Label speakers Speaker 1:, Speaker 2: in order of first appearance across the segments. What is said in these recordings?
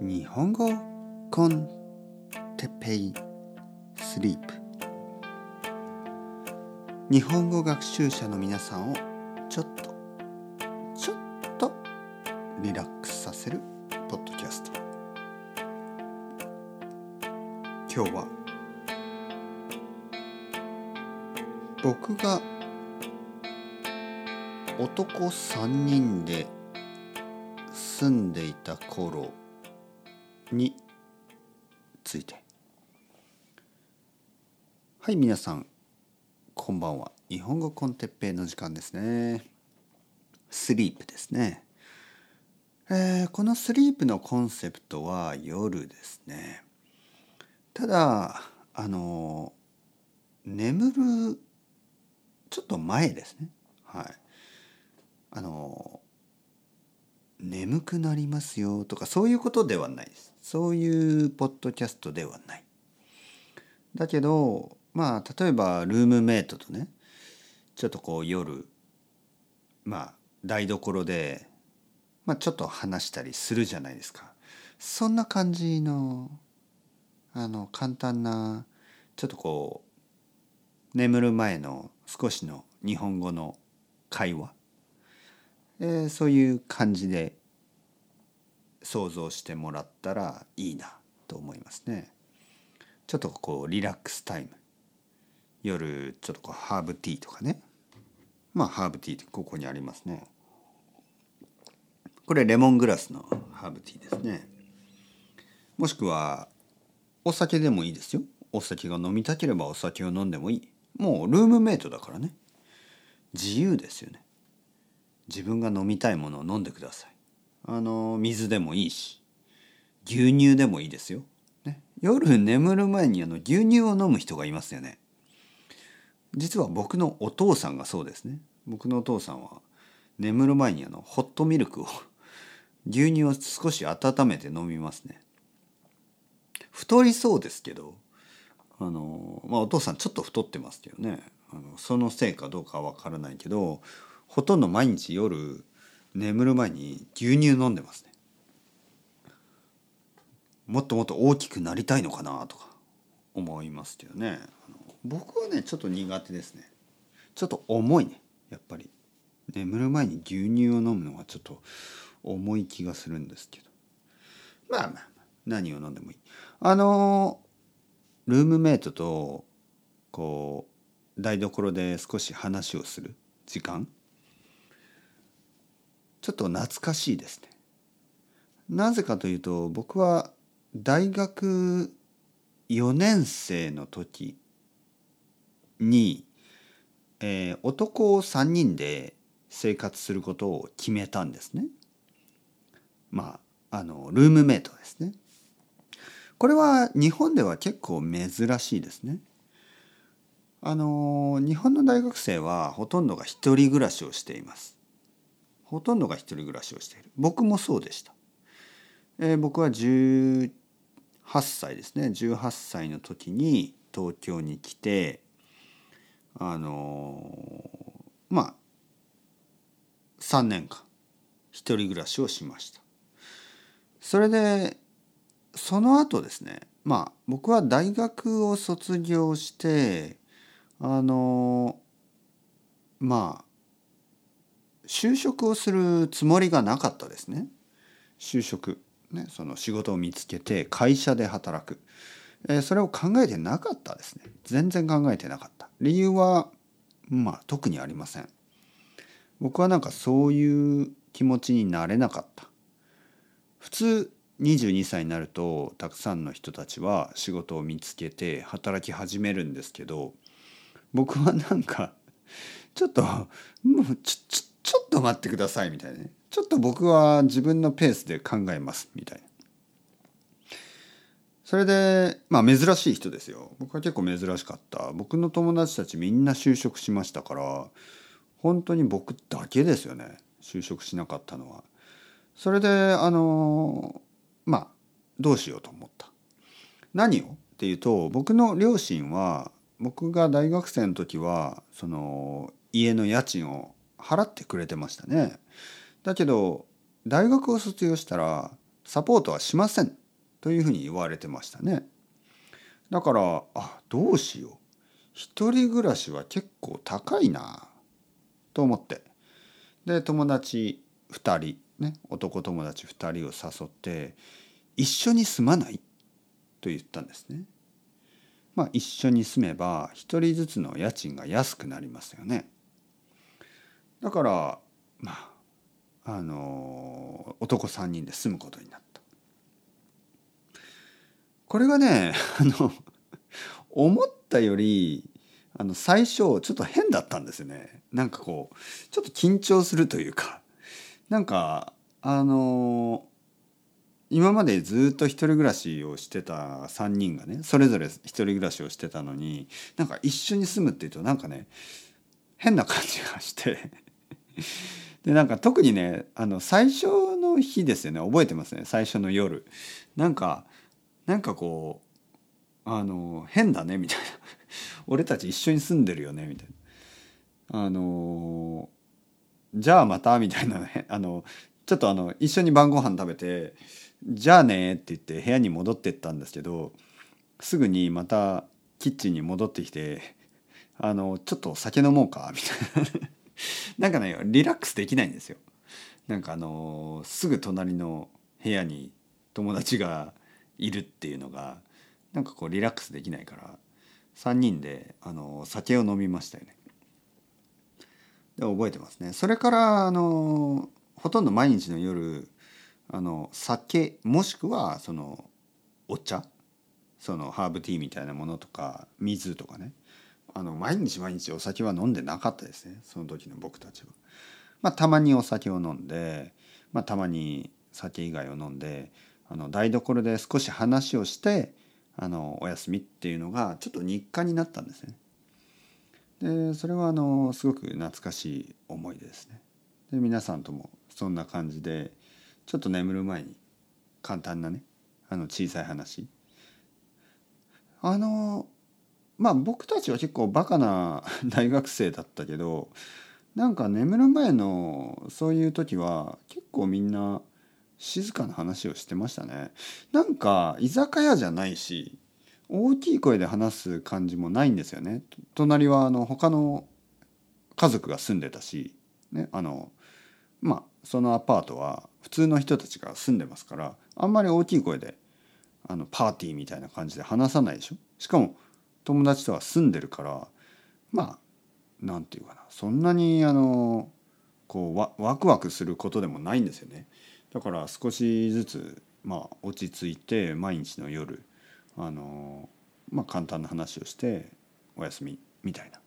Speaker 1: 日本語コンテペイスリープ。日本語学習者の皆さんをちょっとちょっとリラックスさせるポッドキャスト。今日は僕が男3人で住んでいた頃について。はい皆さんこんばんは。日本語コンテッペイの時間ですね。スリープですね、えー、このスリープのコンセプトは夜ですね。ただあの眠るちょっと前ですね。はい。あの眠くなりますよとかそういうことではないです。そういうポッドキャストではない。だけどまあ例えばルームメイトとねちょっとこう夜まあ台所で、まあ、ちょっと話したりするじゃないですか。そんな感じのあの簡単なちょっとこう眠る前の少しの日本語の会話。えー、そういう感じで想像してもらったらいいなと思いますね。ちょっとこうリラックスタイム夜ちょっとこうハーブティーとかねまあハーブティーってここにありますね。これレモングラスのハーブティーですね。もしくはお酒でもいいですよ。お酒が飲みたければお酒を飲んでもいい。もうルームメイトだからね。自由ですよね。自分が飲みたいものを飲んでください。あの水でもいいし牛乳でもいいですよ、ね、夜眠る前にあの牛乳を飲む人がいますよね。実は僕のお父さんがそうですね。僕のお父さんは眠る前にあのホットミルクを 牛乳を少し温めて飲みますね。太りそうですけどあのまあお父さんちょっと太ってますけどね。あのそのせいかどうかは分からないけどほとんど毎日夜眠る前に牛乳飲んでますね。もっともっと大きくなりたいのかなとか思いますけどね。僕はねちょっと苦手ですね。ちょっと重いねやっぱり。眠る前に牛乳を飲むのはちょっと重い気がするんですけど。まあまあ何を飲んでもいい。あのルームメイトとこう台所で少し話をする時間ちょっと懐かしいですね。なぜかというと僕は大学4年生の時に、えー、男3人で生活することを決めたんですね。まああのルームメイトですね。これは日本では結構珍しいですね。あの日本の大学生はほとんどが一人暮らしをしています。ほとんどが一人暮らしをしている。僕もそうでした、えー、僕は18歳ですね。18歳の時に東京に来てあのー、まあ3年間一人暮らしをしました。それでその後ですねまあ僕は大学を卒業してあのー、まあ就職をするつもりがなかったですね。就職。ねその仕事を見つけて会社で働く、えー、それを考えてなかったですね。全然考えてなかった。理由はまあ特にありません。僕はなんかそういう気持ちになれなかった。普通22歳になるとたくさんの人たちは仕事を見つけて働き始めるんですけど僕はなんかちょっともうちょちょちょっと待ってくださいみたいなね。ちょっと僕は自分のペースで考えますみたいな。それでまあ珍しい人ですよ。僕は結構珍しかった。僕の友達たちみんな就職しましたから本当に僕だけですよね。就職しなかったのは。それであのまあどうしようと思った。何をっていうと僕の両親は僕が大学生の時はその家の家賃を払ってくれてましたね。だけど大学を卒業したらサポートはしませんというふうに言われてましたね。だからあどうしよう一人暮らしは結構高いなと思ってで友達2人ね男友達2人を誘って一緒に住まない？と言ったんですね。まあ一緒に住めば一人ずつの家賃が安くなりますよね。だからまああの男3人で住むことになった。これがね あの思ったよりあの最初ちょっと変だったんですよね。なんかこうちょっと緊張するというかなんかあの今までずっと一人暮らしをしてた3人がねそれぞれ一人暮らしをしてたのになんか一緒に住むっていうとなんかね変な感じがしてでなんか特にねあの最初の日ですよね。覚えてますね。最初の夜。なんかなんかこうあの変だねみたいな。俺たち一緒に住んでるよねみたいな。あのじゃあまたみたいなね。あのちょっとあの一緒に晩ご飯食べて「じゃあね」って言って部屋に戻ってったんですけどすぐにまたキッチンに戻ってきて「あのちょっと酒飲もうか」みたいななんかねリラックスできないんですよ。なんかあのすぐ隣の部屋に友達がいるっていうのがなんかこうリラックスできないから3人であの酒を飲みましたよね。で覚えてますね。それからあのほとんど毎日の夜あの酒もしくはそのお茶そのハーブティーみたいなものとか水とかねあの毎日毎日お酒は飲んでなかったですねその時の僕たちは。まあ、たまにお酒を飲んで、まあ、たまに酒以外を飲んであの台所で少し話をしてあのお休みっていうのがちょっと日課になったんですね。でそれはあのすごく懐かしい思い出ですね。で皆さんともそんな感じでちょっと眠る前に簡単なねあの小さい話あのまあ僕たちは結構バカな 大学生だったけどなんか眠る前のそういう時は結構みんな静かな話をしてましたね。なんか居酒屋じゃないし大きい声で話す感じもないんですよね。隣はあの他の家族が住んでたしねあのまあそのアパートは普通の人たちが住んでますからあんまり大きい声であのパーティーみたいな感じで話さないでしょ。しかも友達とは住んでるからまあなんていうかな。そんなにあのこうワワクワクすることでもないんですよね。だから少しずつまあ落ち着いて毎日の夜あのまあ簡単な話をしてお休みみたいな。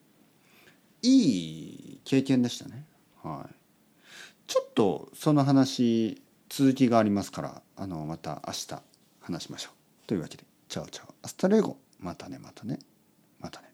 Speaker 1: いい経験でしたね。はい。ちょっとその話続きがありますからあのまた明日話しましょう。というわけでチャオチャオ。 Hasta luego。またねまたね。またね。